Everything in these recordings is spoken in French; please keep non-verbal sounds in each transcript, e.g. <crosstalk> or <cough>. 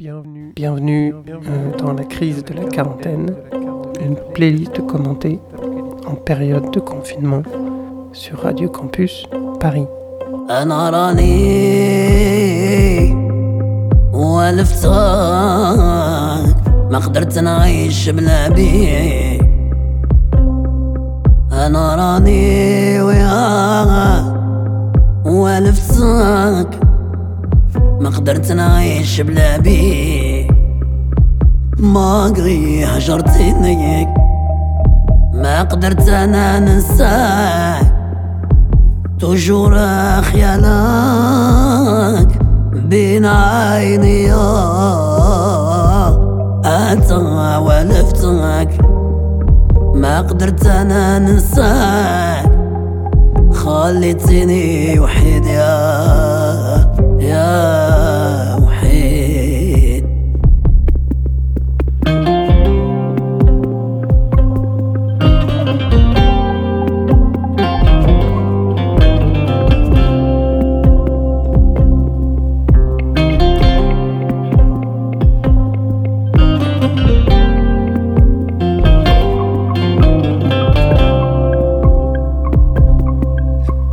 Bienvenue, bienvenue euh, dans la crise de la quarantaine, une playlist commentée en période de confinement sur Radio Campus Paris. انا راني والفتك ما قدرت نعيش بلا بيك انا راني ويا والفتك ما قدرت نعيش بلا بيك ما قري هجرتني. ما قدرت أنا ننساك. توجور خيالك بين عيني. أنت ولفتك. ما قدرت أنا ننساك. خليتني وحيد يا يا وحيد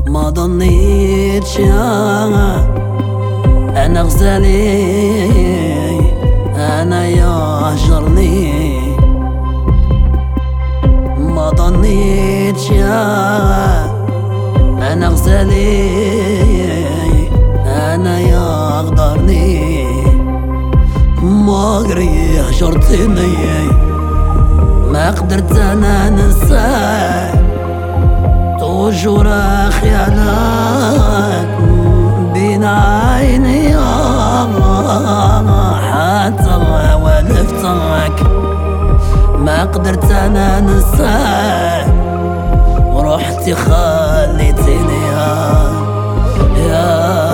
ما ظنيتش يا غزالي أنا يهجرني ما ضنيتش أنا غزلي أنا يغدرني ما غري هجرتني ما قدرت أنا ننساك توجور خيالك بين عيني. عطلة وأنا افترك ما قدرت أنا ننساه روحتي خليتيني يا, يا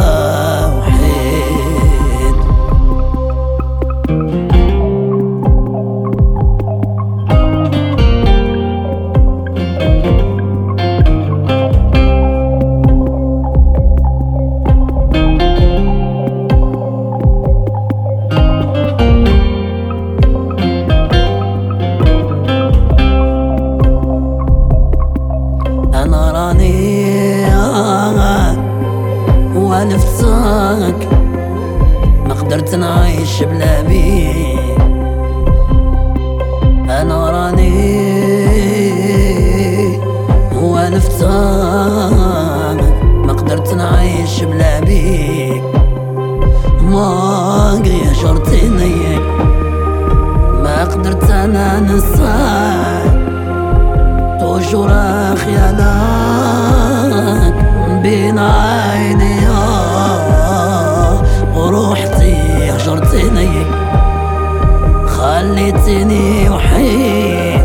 شرطيني ما قدرت أنا نصان توجور خيالك بين عينيا وروحتي هجرتيني خليتني وحيد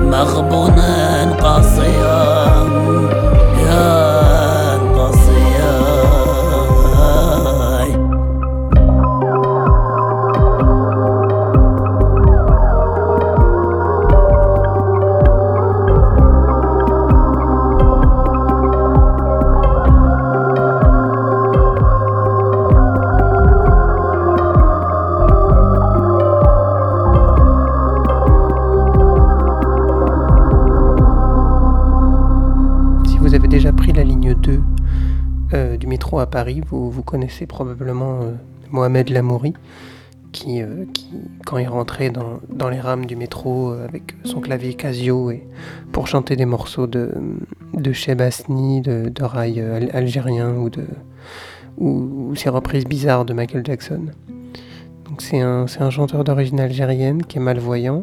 مغبون قصير Vous, connaissez probablement euh, Mohamed Lamouri, qui, euh, qui, quand il rentrait dans, les rames du métro euh, avec son clavier Casio et pour chanter des morceaux de, de Cheb Asni, de, de rail al- algérien ou, de, ou, ou ces reprises bizarres de Michael Jackson. Donc c'est un, un chanteur d'origine algérienne qui est malvoyant,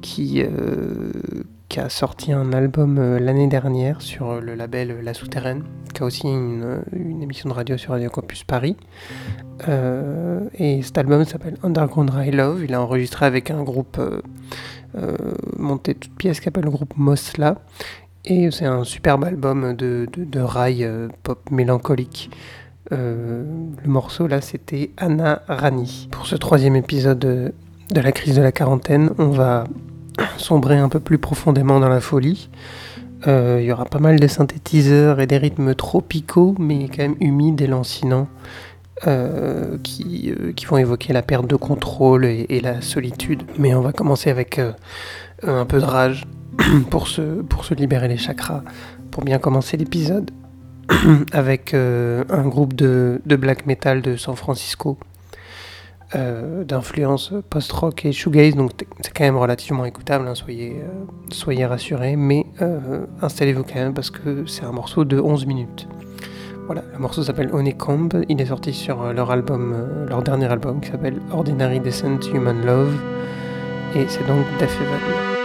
qui, qui a sorti un album euh, l'année dernière sur euh, le label euh, La Souterraine, qui a aussi une, émission de radio sur Radio Campus Paris. Et cet album s'appelle Underground High Love. Il a enregistré avec un groupe monté de toutes pièces qui s'appelle le groupe Mosla. Et c'est un superbe album de, de, rail pop mélancolique. Le morceau là c'était Anna Rani. Pour ce troisième épisode de, de la crise de la quarantaine, on va <coughs> sombrer un peu plus profondément dans la folie. Euh, Il y aura pas mal de synthétiseurs et des rythmes tropicaux, mais quand même humides et lancinants. euh, qui, euh, qui vont évoquer la perte de contrôle et, la solitude. Mais on va commencer avec un peu de rage <coughs> pour se, libérer les chakras, pour bien commencer l'épisode, <coughs> avec un groupe de black metal de San Francisco, euh, d'influence post-rock et shoegaze, donc c'est quand même relativement écoutable, hein, soyez, euh, soyez rassurés, mais euh, installez-vous quand même parce que c'est un morceau de 11 minutes. Voilà, le morceau s'appelle Honeycomb, il est sorti sur leur album, leur dernier album qui s'appelle Ordinary Decent Human Love, et c'est donc Death Heaven.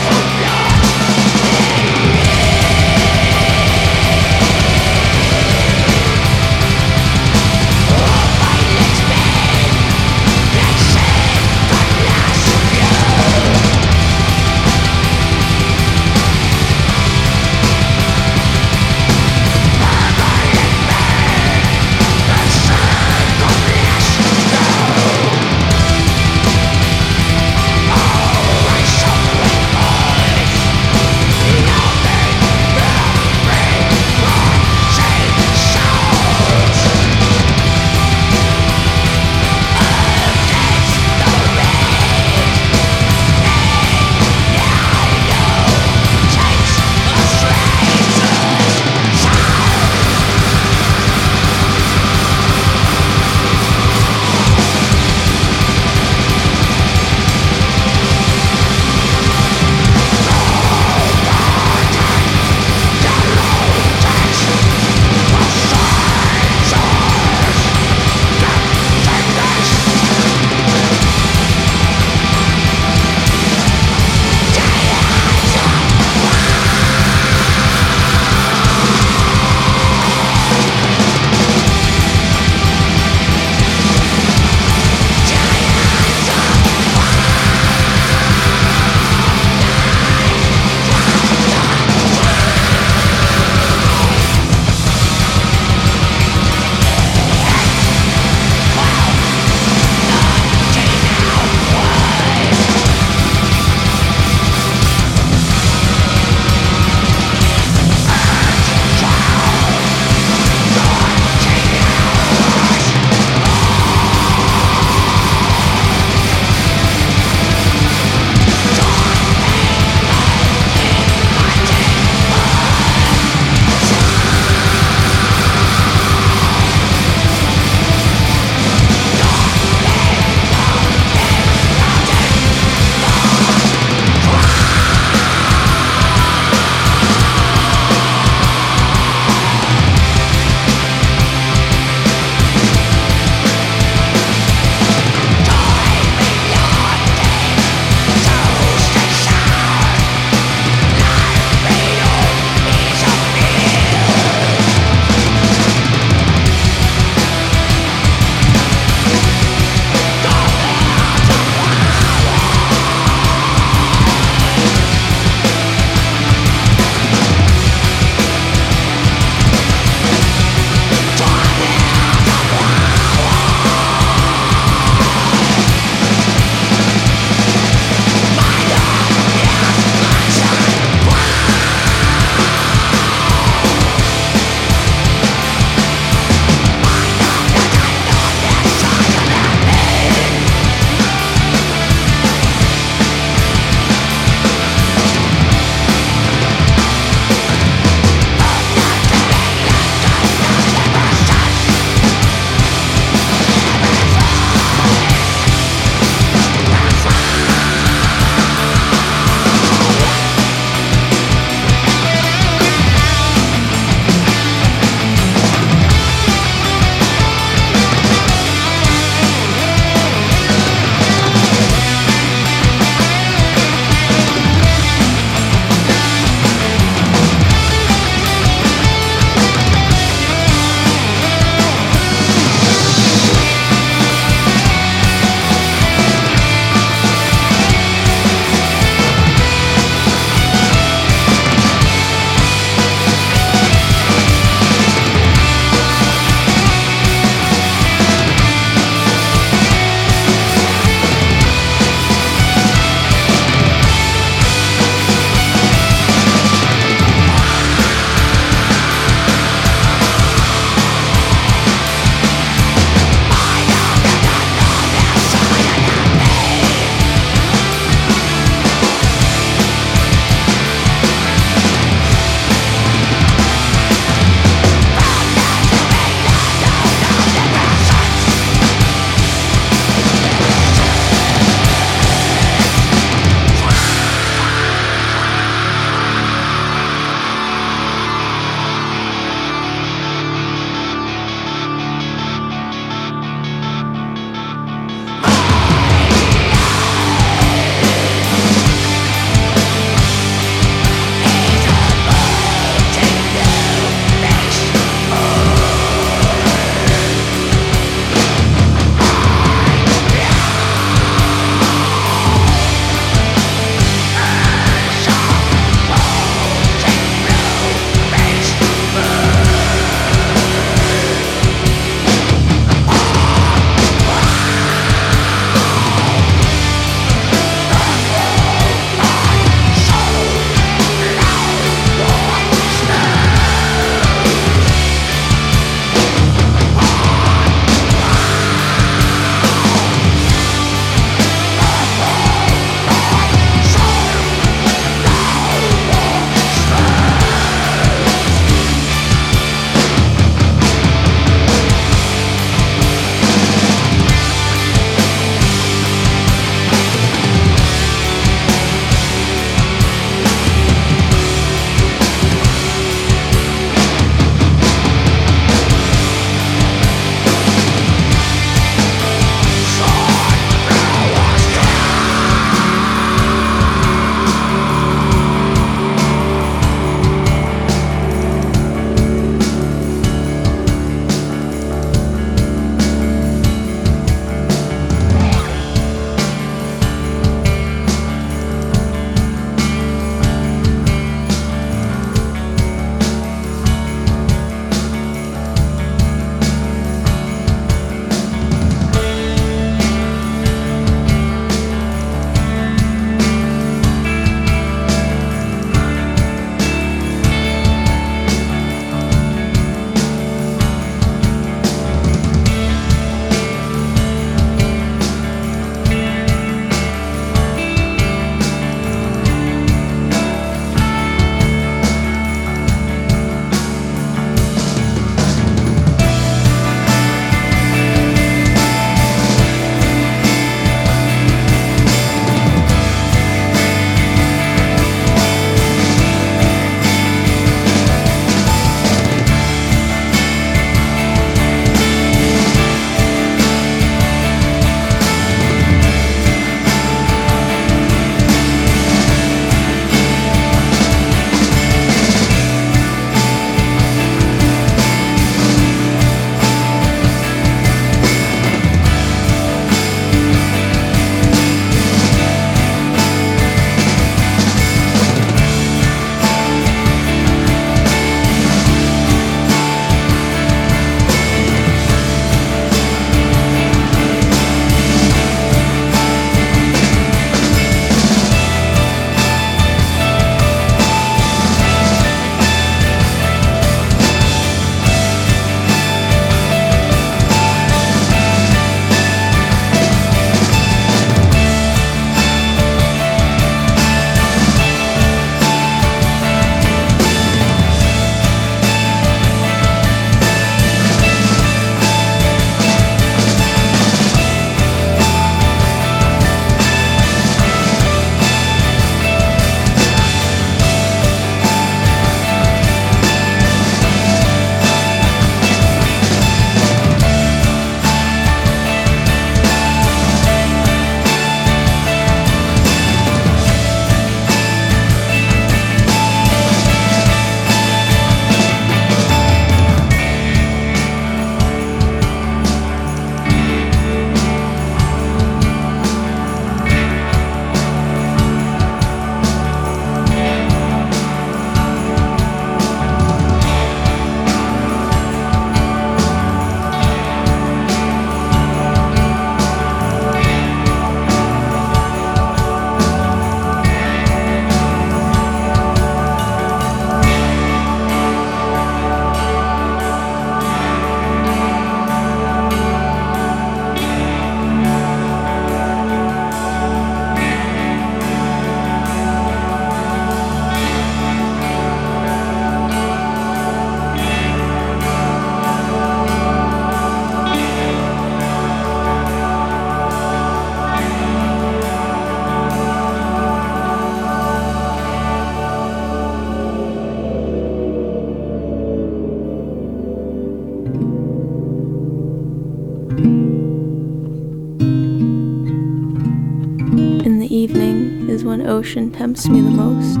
Ocean tempts me the most.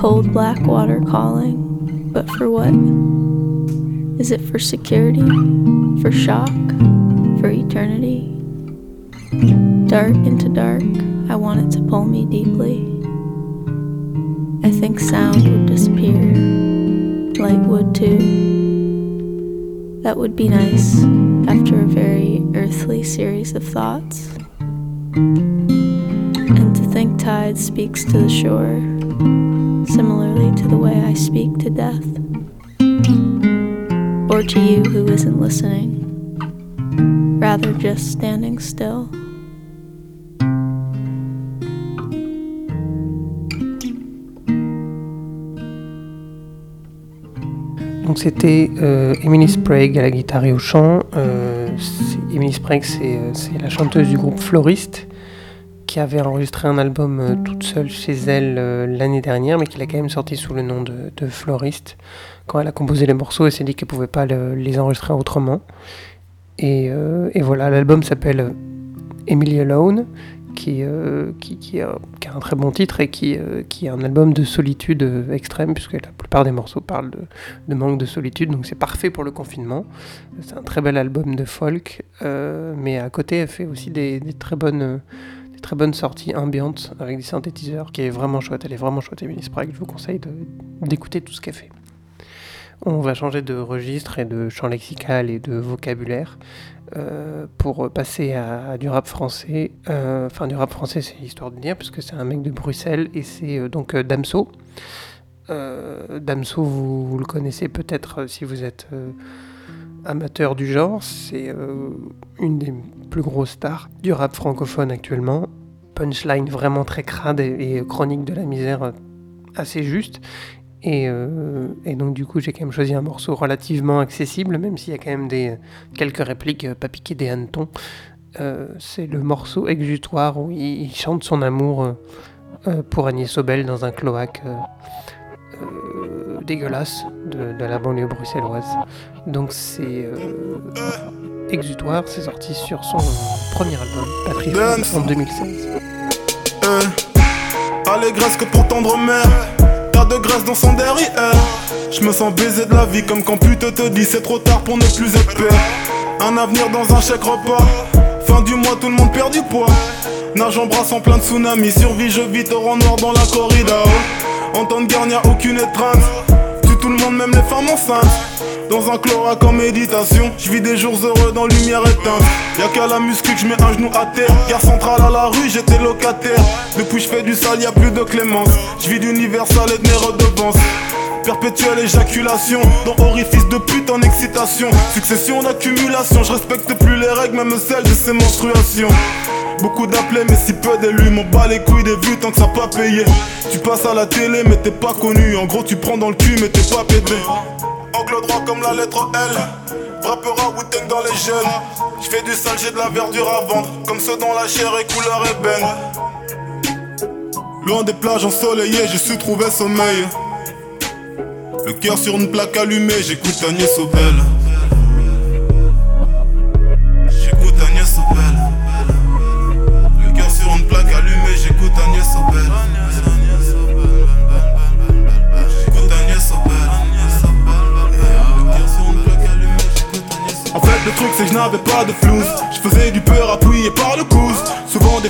Cold black water calling, but for what? Is it for security? For shock? For eternity? Dark into dark, I want it to pull me deeply. I think sound would disappear, light would too. That would be nice after a very earthly series of thoughts. Tide speaks to the shore, similarly to the way I speak to death. Or to you who isn't listening, rather just standing still. Donc c'était euh, Emily Sprague à la guitare et au chant. Euh, Emily Sprague, euh, c'est la chanteuse du groupe Florist qui avait enregistré un album euh, toute seule chez elle euh, l'année dernière, mais qui l'a quand même sorti sous le nom de, de, Florist. Quand elle a composé les morceaux, elle s'est dit qu'elle pouvait pas le, les enregistrer autrement. Et, euh, voilà, l'album s'appelle Emily Alone qui, a, un très bon titre et qui, est un album de solitude extrême, puisque la plupart des morceaux parlent de, manque de solitude, donc c'est parfait pour le confinement. C'est un très bel album de folk, mais à côté, elle fait aussi des très bonnes très bonnes sorties ambiantes avec des synthétiseurs qui est vraiment chouette. Elle est vraiment chouette, Emily Sprague. Je vous conseille d'écouter tout ce qu'elle fait. On va changer de registre et de champ lexical et de vocabulaire euh, pour passer à, du rap français. Euh, enfin, du rap français, c'est histoire de dire, puisque c'est un mec de Bruxelles et c'est euh, donc Damso. Damso, vous, le connaissez peut-être si vous êtes amateur du genre. C'est une des plus grosses stars du rap francophone actuellement. Punchline vraiment très crade et, chronique de la misère assez juste. Et, euh, et, donc du coup j'ai quand même choisi un morceau relativement accessible, même s'il y a quand même quelques répliques euh, pas piquées des hannetons. Euh, c'est le morceau exutoire où il, il chante son amour euh, pour Agnès Sobel dans un cloaque euh, dégueulasse de, de, la banlieue bruxelloise. Donc c'est exutoire, c'est sorti sur son premier album, Patrick, en 2016. Allégresse que pour tendre mère de grâce dans son derrière. Je me sens baisé de la vie comme quand pute te dit c'est trop tard pour ne plus être père Un avenir dans un chèque repas Fin du mois tout le monde perd du poids. Nage en brasse en plein de tsunami Survie je vis au noir dans la corrida En temps de guerre n'y a aucune étreinte. Tue tout le monde même les femmes enceintes dans un clorac en méditation, je vis des jours heureux dans lumière éteinte. Y'a qu'à la muscu que je mets un genou à terre. Gare centrale à la rue, j'étais locataire. Depuis je fais du sale, y'a plus de clémence. Je vis d'universal et de mes redevances. Perpétuelle éjaculation, dans orifice de pute en excitation. Succession d'accumulation, je respecte plus les règles, même celles de ces menstruations. Beaucoup d'appelés mais si peu d'élus M'en bats les couilles des vues tant que ça pas payé Tu passes à la télé mais t'es pas connu En gros tu prends dans le cul mais t'es pas pédé Angle droit comme la lettre L. Frappera Witten dans les jeunes Je fais du sale, j'ai de la verdure à vendre. Comme ceux dont la chair est couleur ébène Loin des plages ensoleillées, j'ai su trouver sommeil. Le cœur sur une plaque allumée, j'écoute Agnès Sobel truc c'est que je n'avais pas de flouze. Je faisais du peur appuyé par le coude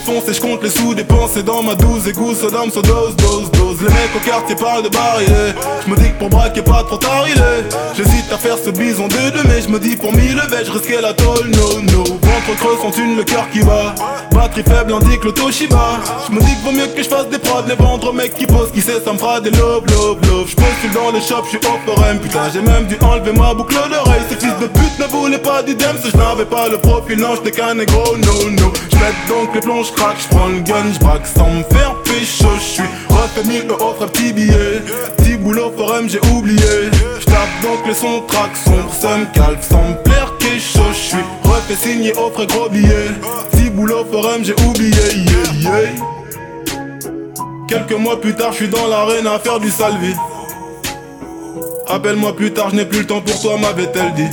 Je compte les sous dépensés dans ma douze Égout, sodome, so dose, dose, dose Les mecs au quartier parlent de barrière Je me dis que pour braquer pas trop tard il est. J'hésite à faire ce bison de deux Mais je me dis pour mille vais-je risquer la tôle No, no. Ventre creux sont une le cœur qui bat. Batterie faible indique le Toshiba Je me dis que vaut mieux que je fasse des prods Les vendre mec qui posent qui sait ça me fera des lobes, lobes, lobes Je postule dans les shops, je suis forum Putain j'ai même dû enlever ma boucle d'oreille. Ces fils de pute ne voulaient pas du dems. Je n'avais pas le profil, non j'étais qu'un négro, no, no. J'mets donc les plombs, j'craque, j'prends le gun, j'braque sans me faire pécho J'suis refait 1000 euros, frère petit billet Petit boulot forum, j'ai oublié J'tape donc les sons, track, sombre, seum, calque Sans me plaire, kécho, j'suis refait signer, offre gros billet Petit boulot forum, j'ai oublié, yeah, yeah Quelques mois plus tard, je suis dans l'arène à faire du salvé. Appelle-moi plus tard, je n'ai plus le temps pour toi, m'avait-elle dit.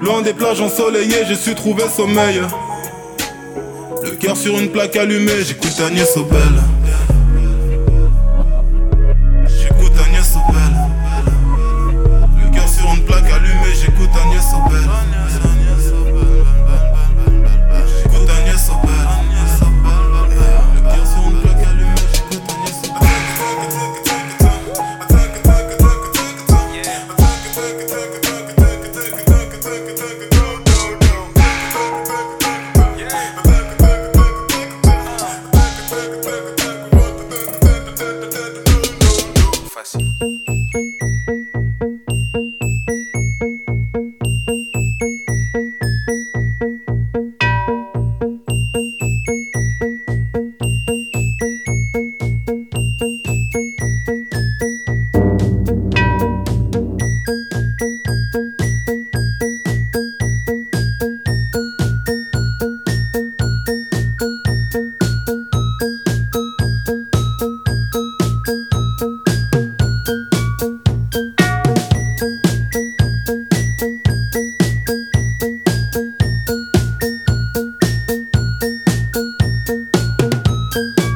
Loin des plages ensoleillées, j'ai su trouver sommeil. Cœur sur une plaque allumée, j'écoute Agnès Obel. Der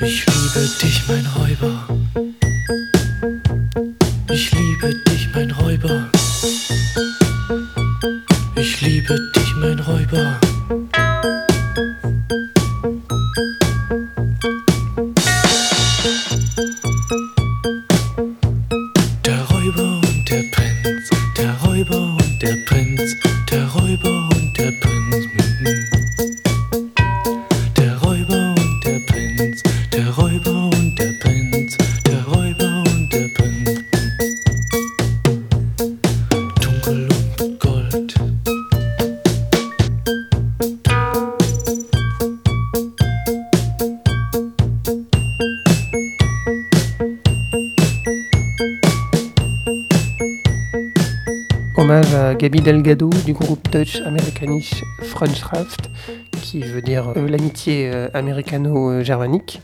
Ich liebe dich, mein Räuber. Ich liebe dich, mein Räuber. Delgado du groupe Dutch Amerikanisch Freundschaft, qui veut dire euh, l'amitié euh, américano-germanique.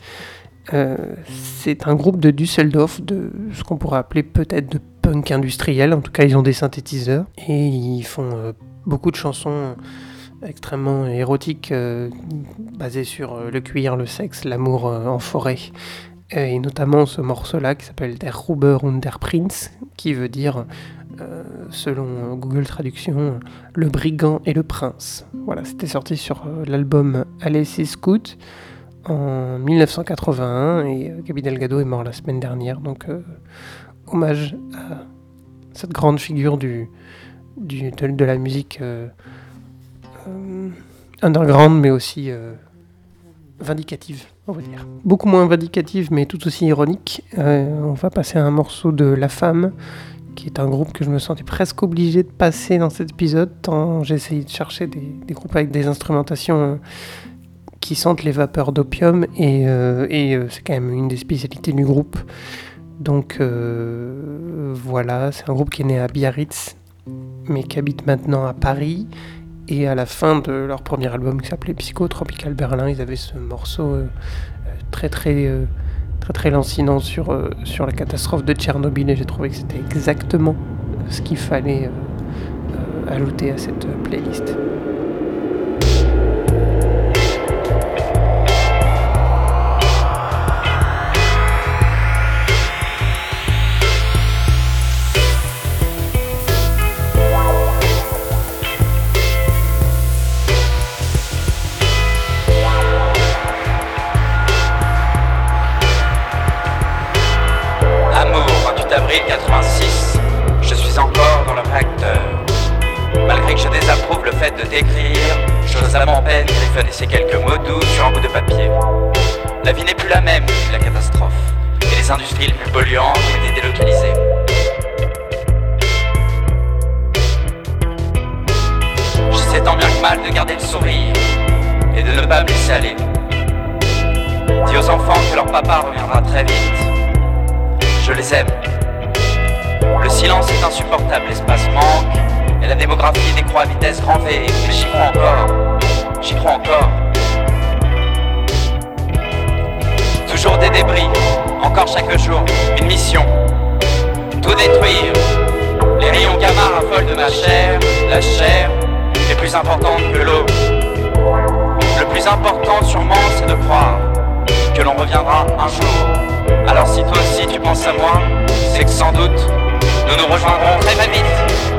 Euh, c'est un groupe de Düsseldorf, de ce qu'on pourrait appeler peut-être de punk industriel. En tout cas, ils ont des synthétiseurs et ils font beaucoup de chansons extrêmement érotiques basées sur le cuir, le sexe, l'amour en forêt. Et notamment ce morceau-là qui s'appelle Der Ruber und der Prinz, qui veut dire, euh, selon Google Traduction, le brigand et le prince. Voilà, c'était sorti sur euh, l'album Alice is Scout en 1981 et euh, Gabi Delgado est mort la semaine dernière, donc hommage à cette grande figure du, de, la musique underground, mais aussi vindicative, on va dire. Beaucoup moins vindicative, mais tout aussi ironique. On va passer à un morceau de La Femme, qui est un groupe que je me sentais presque obligé de passer dans cet épisode, tant j'ai essayé de chercher des, groupes avec des instrumentations euh, qui sentent les vapeurs d'opium et, euh, euh, c'est quand même une des spécialités du groupe. Donc voilà, c'est un groupe qui est né à Biarritz mais qui habite maintenant à Paris. Et à la fin de leur premier album qui s'appelait Psycho Tropical Berlin, ils avaient ce morceau très très très très lancinant sur, euh, sur la catastrophe de Tchernobyl et j'ai trouvé que c'était exactement ce qu'il fallait euh, euh, ajouter à cette playlist. Décrire, j'ose à mon peine griffonner ces quelques mots doux sur un bout de papier. La vie n'est plus la même depuis la catastrophe, et les industries les plus polluantes ont été délocalisées. J'essaie tant bien que mal de garder le sourire et de ne pas me laisser aller. Dis aux enfants que leur papa reviendra très vite. Je les aime. Le silence est insupportable, l'espace manque, et la démographie décroît à vitesse grand V, mais j'y crois encore. J'y crois encore. Toujours des débris, encore chaque jour, une mission. Tout détruire. Les rayons gamma raffolent de ma chair, la chair est plus importante que l'eau. Le plus important sûrement, c'est de croire que l'on reviendra un jour. Alors si toi aussi tu penses à moi, c'est que sans doute, nous nous rejoindrons très très vite.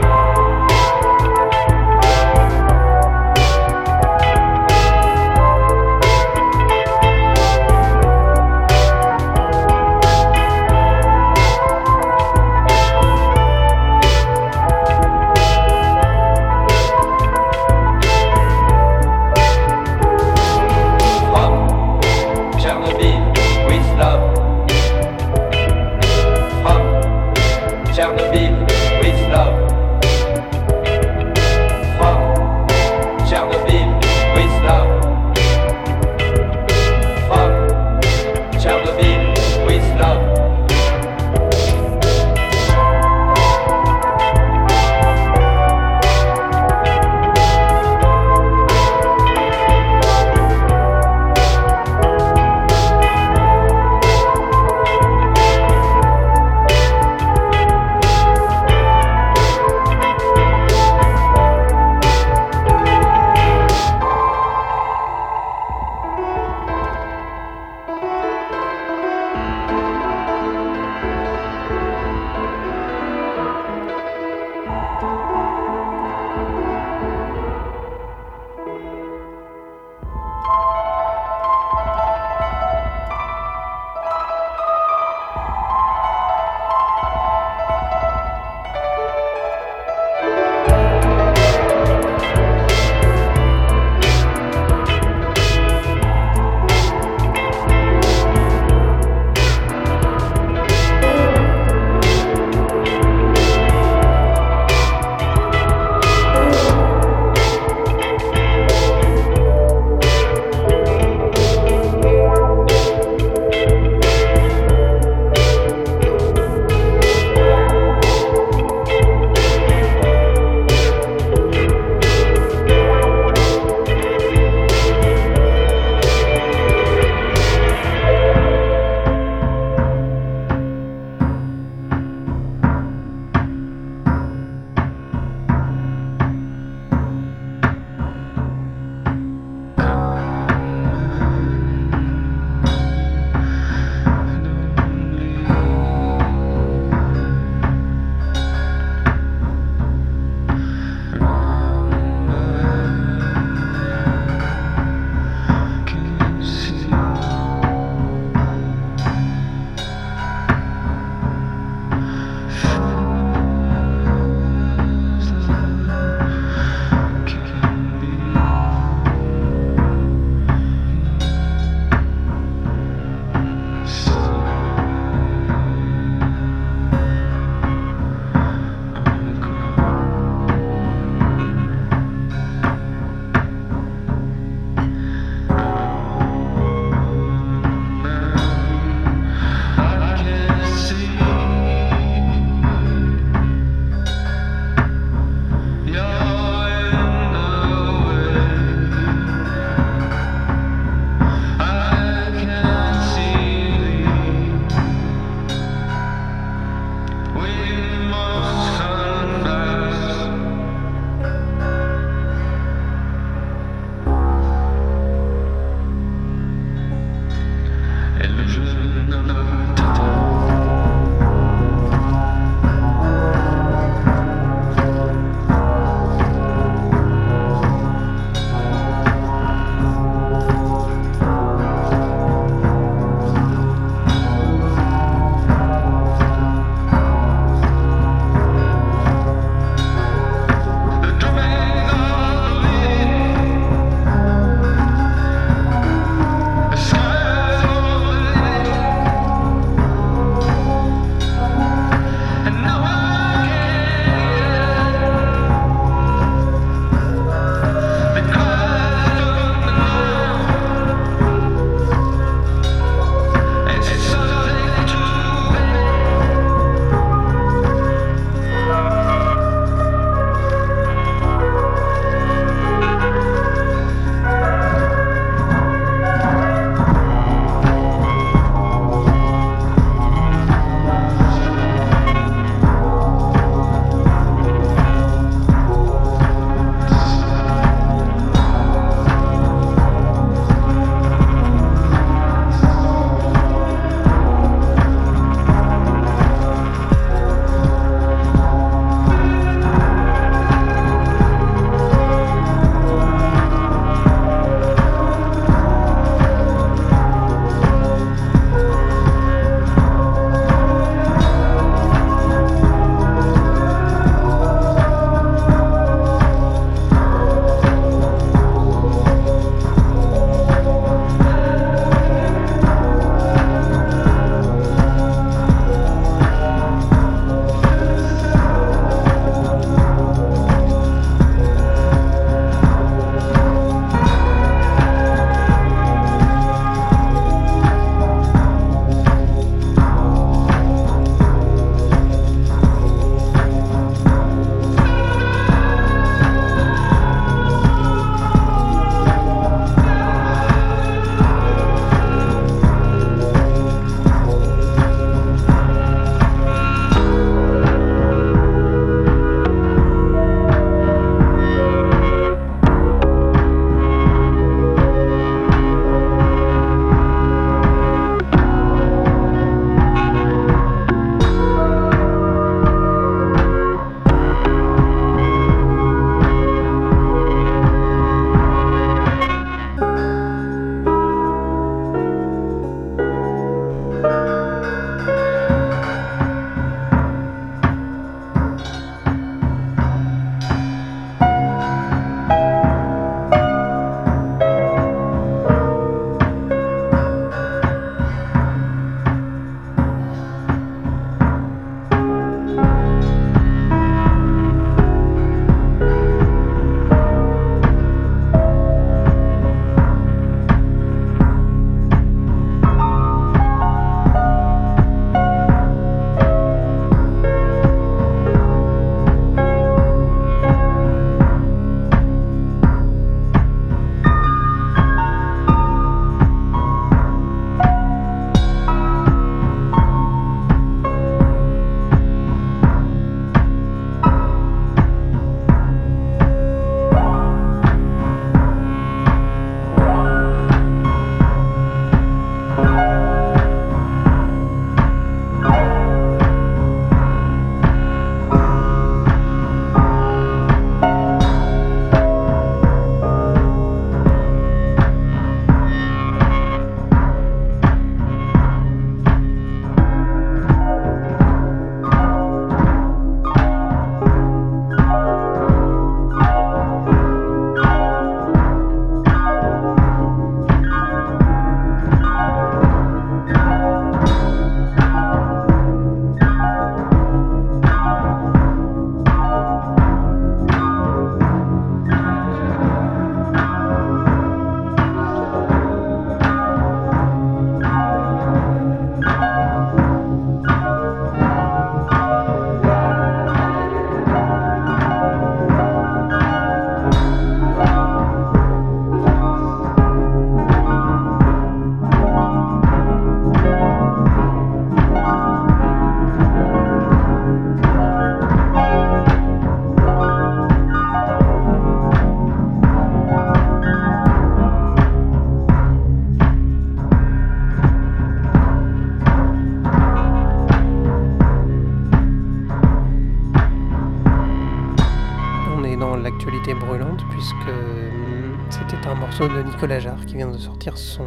Qui vient de sortir son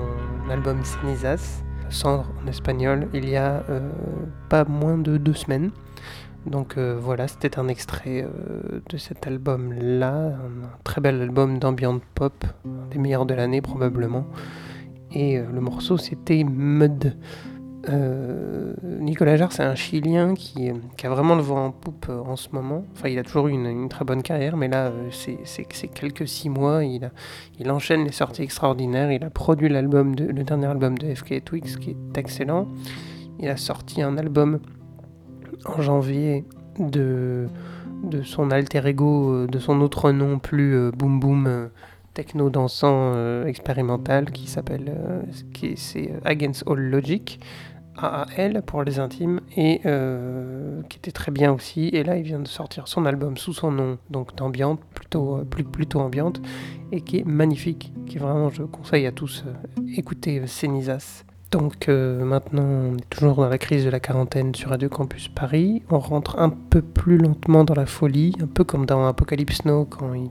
album Cenizas, Cendre en espagnol, il y a euh, pas moins de deux semaines. Donc euh, voilà, c'était un extrait euh, de cet album-là, un, un très bel album d'ambient pop, un des meilleurs de l'année probablement. Et le morceau c'était Mud. Euh, Nicolas Jarre, c'est un Chilien qui, a vraiment le vent en poupe euh, en ce moment. Enfin, il a toujours eu une, très bonne carrière, mais là, euh, c'est quelques six mois. Il, enchaîne les sorties extraordinaires. Il a produit l'album, le dernier album de FK Twix, qui est excellent. Il a sorti un album en janvier de, son alter ego, de son autre nom plus boom boom techno dansant expérimental qui s'appelle c'est Against All Logic. AAL pour les intimes et euh, qui était très bien aussi. Et là il vient de sortir son album sous son nom donc d'ambiante plutôt euh, plus, plutôt ambiante et qui est magnifique qui vraiment je conseille à tous euh, écoutez euh, donc maintenant on est toujours dans la crise de la quarantaine sur Radio Campus Paris. On rentre un peu plus lentement dans la folie un peu comme dans Apocalypse Now quand ils,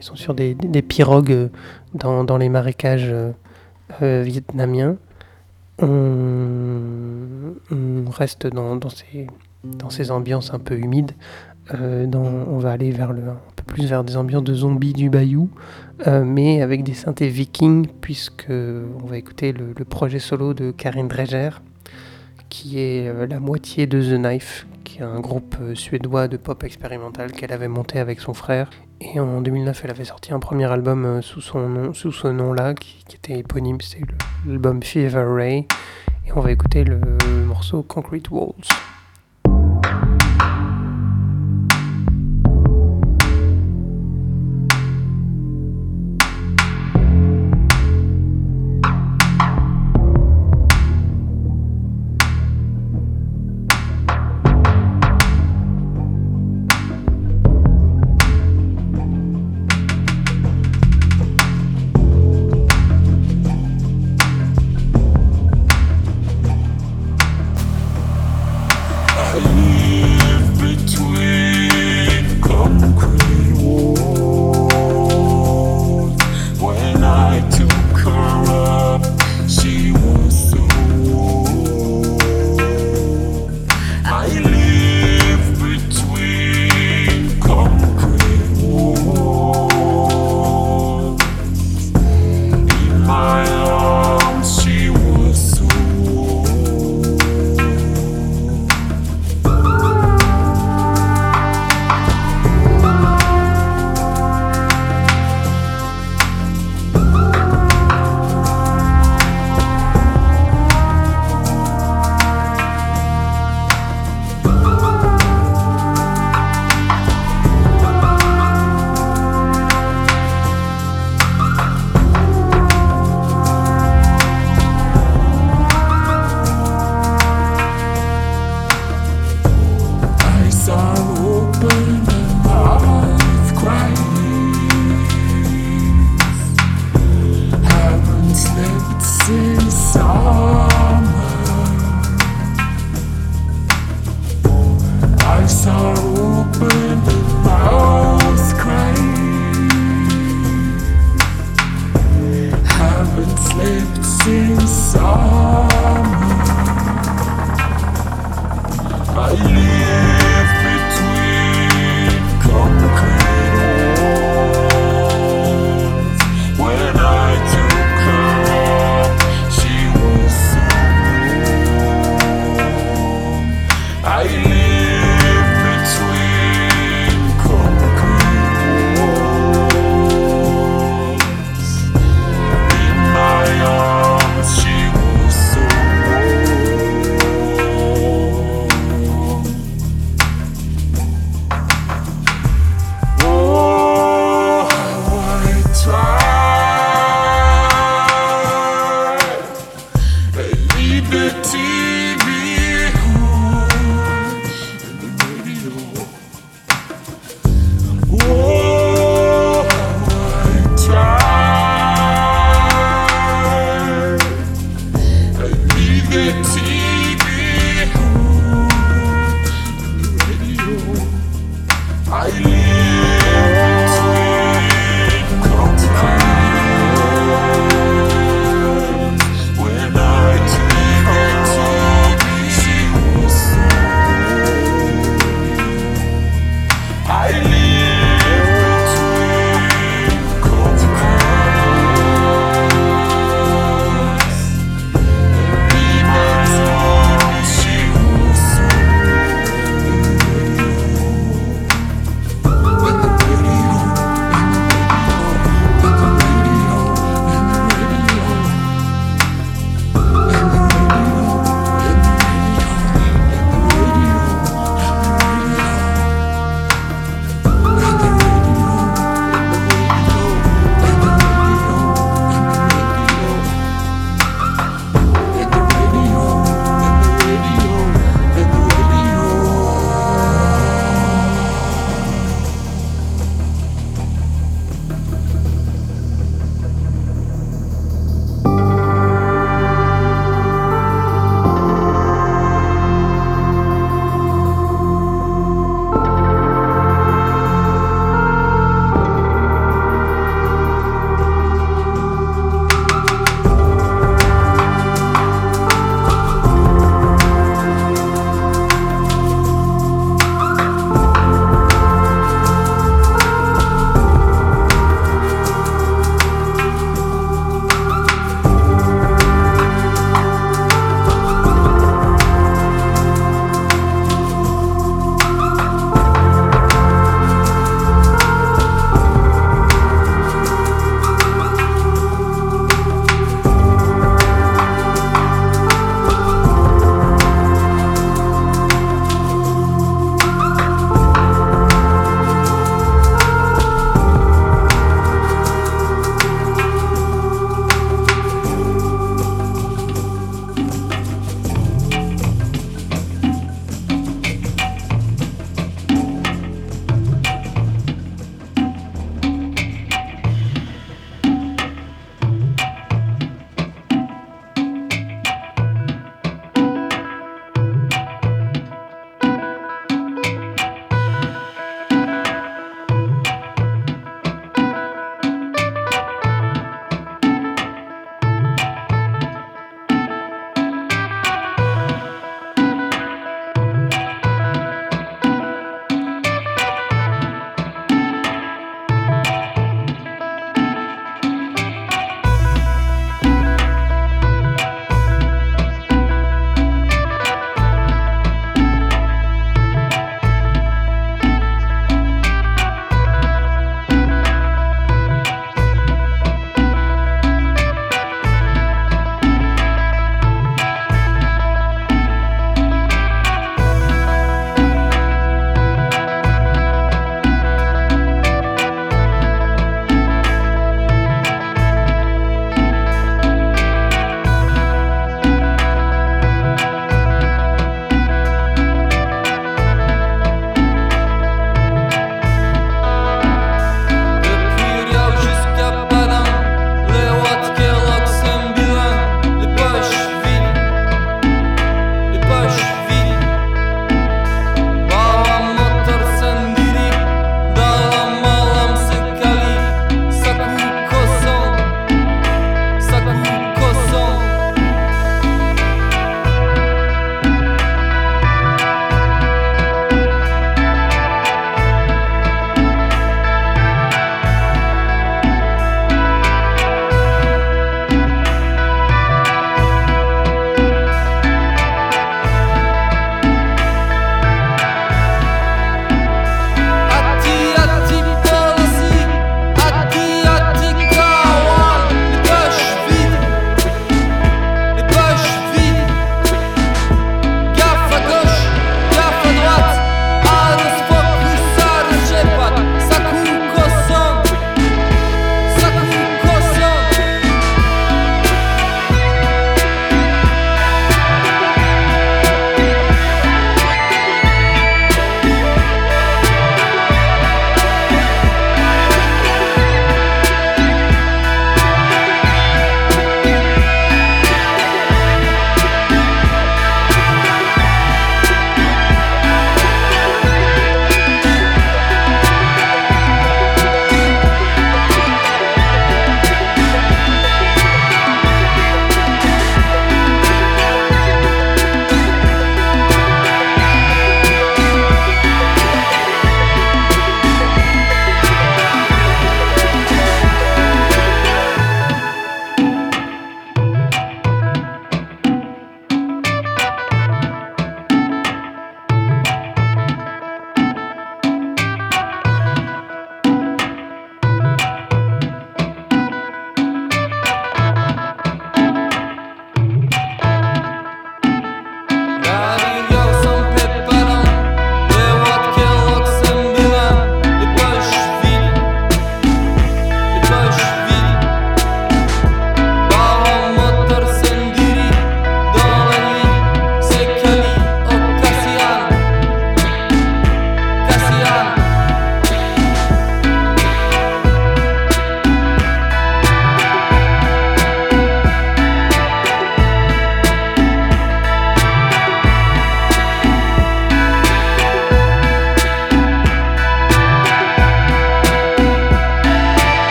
sont sur des, pirogues dans, les marécages vietnamiens on, reste dans, ces, ambiances un peu humides. Euh, on va aller vers le, un peu plus vers des ambiances de zombies du bayou, euh, mais avec des synthés vikings, puisque on va écouter le, le projet solo de Karin Dreger, qui est euh, la moitié de The Knife, un groupe euh, suédois de pop expérimental qu'elle avait monté avec son frère. Et en 2009, elle avait sorti un premier album euh, sous, son nom, sous ce nom-là, qui, qui était éponyme, c'est l'album Fever Ray. Et on va écouter le morceau Concrete Walls.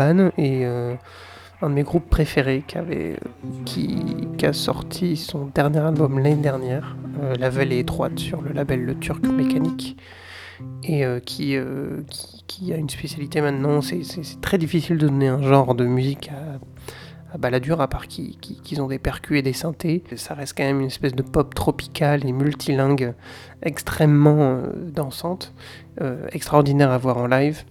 Et euh, un de mes groupes préférés qui, avait, qui, qui a sorti son dernier album l'année dernière, euh, La Vallée étroite sur le label Le Turc Mécanique et euh, qui, qui, a une spécialité maintenant. C'est très difficile de donner un genre de musique à, à à part qu'ils ont des percus et des synthés. Ça reste quand même une espèce de pop tropicale et multilingue extrêmement dansante, extraordinaire à voir en live.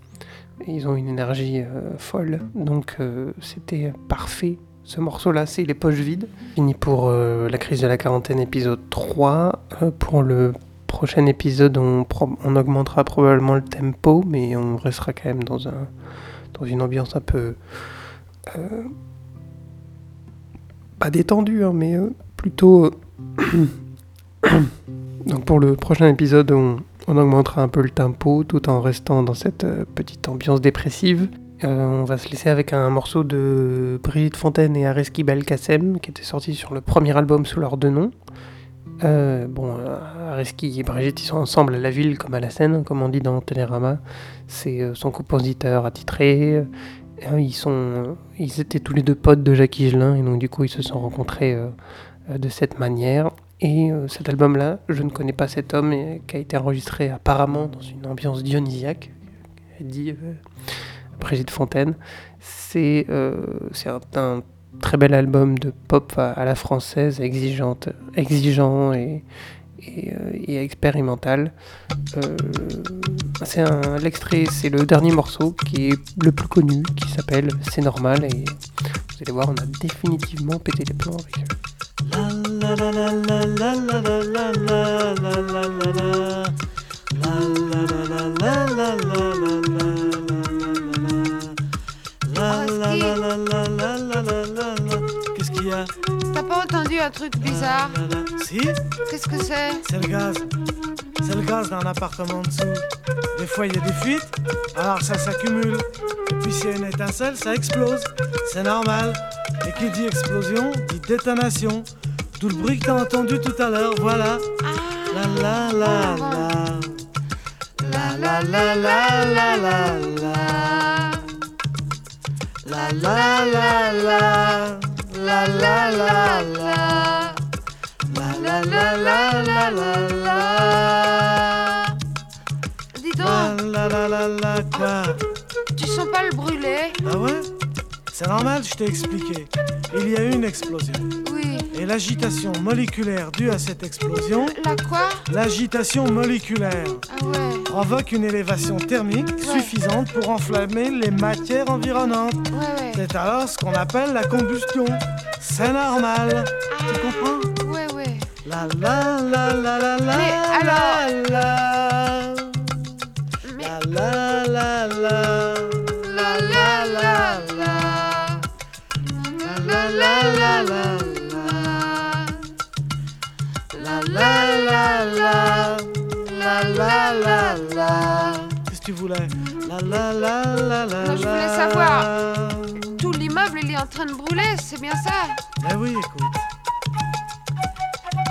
Ils ont une énergie euh, folle, donc euh, c'était parfait. Ce morceau-là, c'est Les Poches Vides. Fini pour euh, la crise de la quarantaine, épisode 3. Euh, pour le prochain épisode, on, augmentera probablement le tempo, mais on restera quand même dans, un, dans une ambiance un peu. pas détendue, hein, mais plutôt. <coughs> Donc pour le prochain épisode, on, on augmentera un peu le tempo tout en restant dans cette euh, petite ambiance dépressive. Euh, on va se laisser avec un morceau de Brigitte Fontaine et Areski Belkacem qui était sorti sur le premier album sous leurs deux noms. Euh, bon, Areski et Brigitte, ils sont ensemble à la ville comme à la scène, comme on dit dans Télérama. C'est son compositeur attitré. Ils, ils étaient tous les deux potes de Jacques Higelin et donc du coup ils se sont rencontrés de cette manière. Et euh, cet album-là, je ne connais pas cet homme qui a été enregistré apparemment dans une ambiance dionysiaque, dit euh, Brigitte Fontaine. C'est euh, un, très bel album de pop à, la française, exigeante, exigeant et, euh, expérimental. C'est l'extrait, c'est le dernier morceau qui est le plus connu, qui s'appelle C'est normal et vous allez voir, on a définitivement pété les plombs avec eux. Qu'est-ce qu'il y a? T'as pas entendu un truc bizarre? Si, Qu'est-ce que c'est? C'est le gaz. C'est le gaz d'un appartement en dessous. Des fois, il y a des fuites, alors ça s'accumule. Et puis, s'il y a une étincelle, ça explose. C'est normal. Et qui dit explosion, dit détonation. D'où le bruit que t'as entendu tout à l'heure, voilà. La la la la. La la la la la la la. La la la la. La la la la. La la la la la la la. Dis La donc, la la la la quoi tu sens pas le brûler Ah ouais C'est normal, je t'ai expliqué. Il y a eu une explosion. Oui. Et l'agitation moléculaire due à cette explosion, La quoi? l'agitation moléculaire, Ah ouais. provoque une élévation thermique suffisante pour enflammer les matières environnantes. Ouais, ouais. C'est alors ce qu'on appelle la combustion. C'est normal. Tu comprends? Ouais, ouais. La la la la la la Mais alors- la la la la la La la Qu'est-ce que tu voulais? La la la la la Non, je voulais la. savoir. Tout l'immeuble, il est en train de brûler, c'est bien ça? Eh oui, écoute.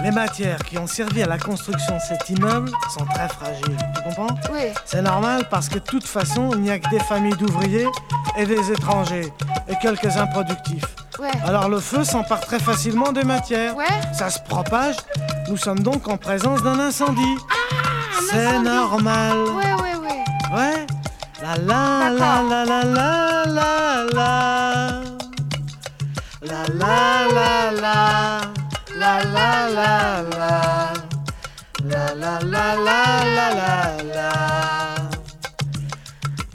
Les matières qui ont servi à la construction de cet immeuble sont très fragiles, tu comprends? Oui. C'est normal parce que de toute façon, il n'y a que des familles d'ouvriers et des étrangers et quelques improductifs. Ouais. Alors le feu s'empare très facilement des matières. Ouais Ça se propage. Nous sommes donc en présence d'un incendie. C'est normal. Ouais, ouais, ouais. Ouais. La la la la la la la la. La la la la. La la la la. La la la la la la la.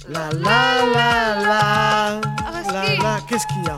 La la la la. La la. Qu'est-ce qu'il y a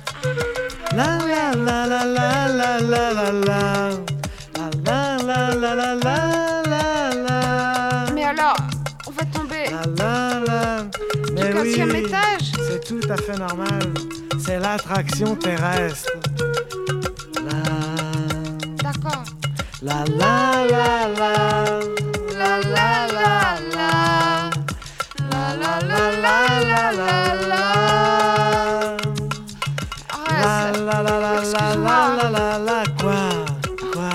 La la la la la la la la la. La la la la la la la la. Mais alors, on va tomber La la la. du Mais 15 oui, étage c'est tout à fait normal. C'est l'attraction terrestre. La, D'accord. la, la, la, la. La la la la. La la la la la la la. La, la, la, la. Quoi Quoi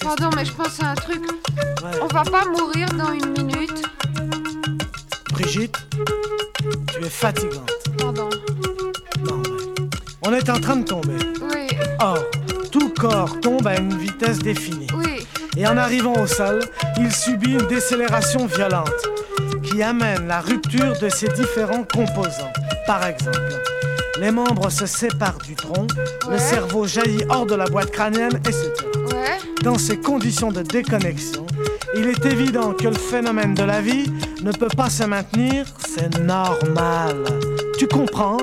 Pardon, mais je pense à un truc. Ouais. On va pas mourir dans une minute. Brigitte, tu es fatigante. Pardon. Non, mais on est en train de tomber. Oui, Or, tout corps tombe à une vitesse définie. oui. Et en arrivant au sol, il subit une décélération violente qui amène la rupture de ses différents composants. Par exemple, les membres se séparent du tronc, le cerveau jaillit hors de la boîte crânienne, etc. Ouais. Dans ces conditions de déconnexion, il est évident que le phénomène de la vie ne peut pas se maintenir, c'est normal. Tu comprends?